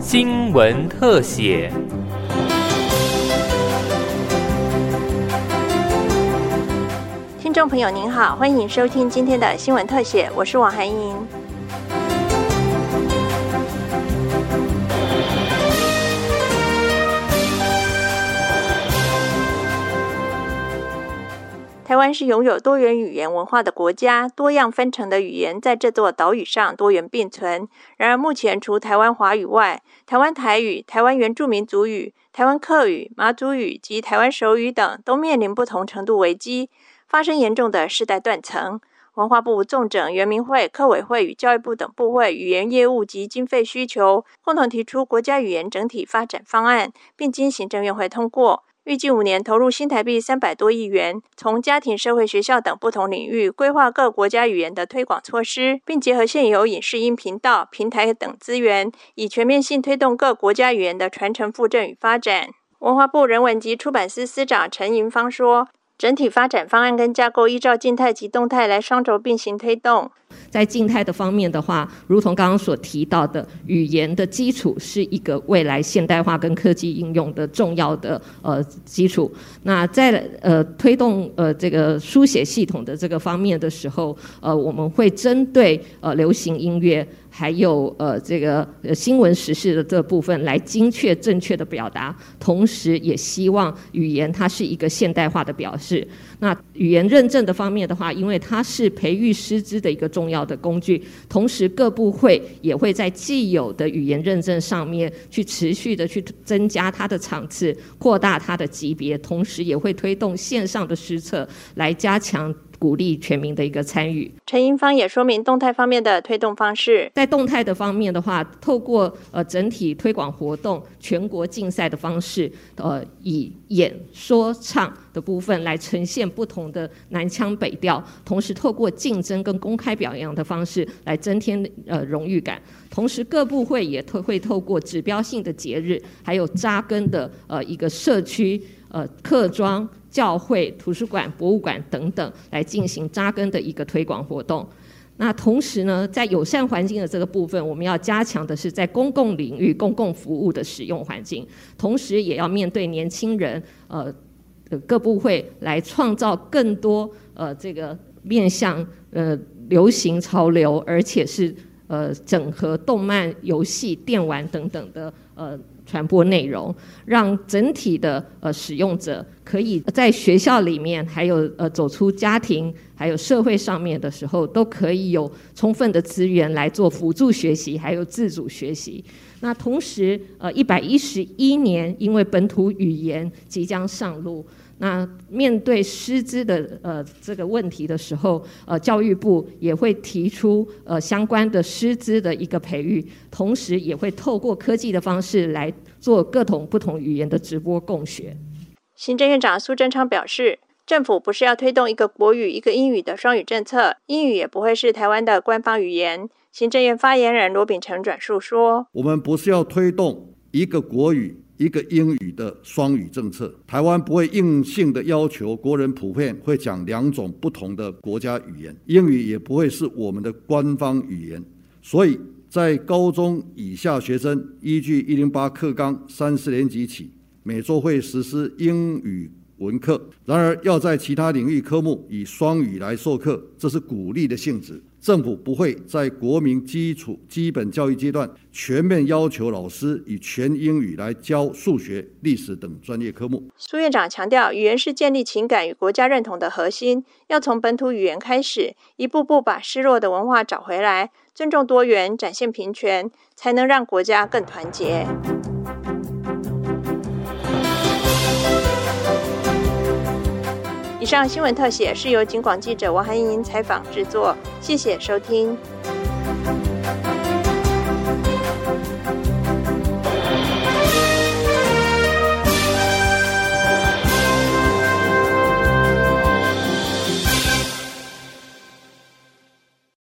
新闻特写。听众朋友您好，欢迎收听今天的新闻特写，我是王涵莹。湾是拥有多元语言文化的国家，多样纷呈的语言在这座岛屿上多元并存。然而，目前除台湾华语外，台湾台语、台湾原住民族语、台湾客语、马祖语及台湾手语等，都面临不同程度危机，发生严重的世代断层。文化部重整原民会、客委会与教育部等部会语言业务及经费需求，共同提出国家语言整体发展方案，并经行政院会通过。预计五年投入新台币三百多亿元，从家庭、社会、学校等不同领域规划各国家语言的推广措施，并结合现有影视音频道、平台等资源，以全面性推动各国家语言的传承、复振与发展。文化部人文及出版司司长陈银芳说。整体发展方案跟架构依照静态及动态来双轴并行推动。在静态的方面的话，如同刚刚所提到的，语言的基础是一个未来现代化跟科技应用的重要的呃基础。那在呃推动呃这个书写系统的这个方面的时候，呃我们会针对呃流行音乐。还有呃，这个新闻时事的这部分来精确正确的表达，同时也希望语言它是一个现代化的表示。那语言认证的方面的话，因为它是培育师资的一个重要的工具，同时各部会也会在既有的语言认证上面去持续的去增加它的场次，扩大它的级别，同时也会推动线上的施策来加强。鼓励全民的一个参与。陈英芳也说明动态方面的推动方式。在动态的方面的话，透过呃整体推广活动、全国竞赛的方式，呃以演说唱的部分来呈现不同的南腔北调，同时透过竞争跟公开表扬的方式来增添呃荣誉感。同时各部会也透会透过指标性的节日，还有扎根的呃一个社区呃客庄。教会、图书馆、博物馆等等，来进行扎根的一个推广活动。那同时呢，在友善环境的这个部分，我们要加强的是在公共领域、公共服务的使用环境，同时也要面对年轻人，呃，各部会来创造更多呃这个面向呃流行潮流，而且是呃整合动漫、游戏、电玩等等的呃。传播内容，让整体的呃使用者可以在学校里面，还有呃走出家庭，还有社会上面的时候，都可以有充分的资源来做辅助学习，还有自主学习。那同时，呃，一百一十一年，因为本土语言即将上路。那面对师资的呃这个问题的时候，呃教育部也会提出呃相关的师资的一个培育，同时也会透过科技的方式式来做各种不同语言的直播共学。行政院长苏贞昌表示，政府不是要推动一个国语一个英语的双语政策，英语也不会是台湾的官方语言。行政院发言人罗秉成转述说：“我们不是要推动一个国语。”一个英语的双语政策，台湾不会硬性的要求国人普遍会讲两种不同的国家语言，英语也不会是我们的官方语言。所以在高中以下学生，依据一零八课纲三四年级起，每周会实施英语文课。然而，要在其他领域科目以双语来授课，这是鼓励的性质。政府不会在国民基础基本教育阶段全面要求老师以全英语来教数学、历史等专业科目。苏院长强调，语言是建立情感与国家认同的核心，要从本土语言开始，一步步把失落的文化找回来，尊重多元，展现平权，才能让国家更团结。以上新闻特写是由警广记者王涵莹采访制作，谢谢收听。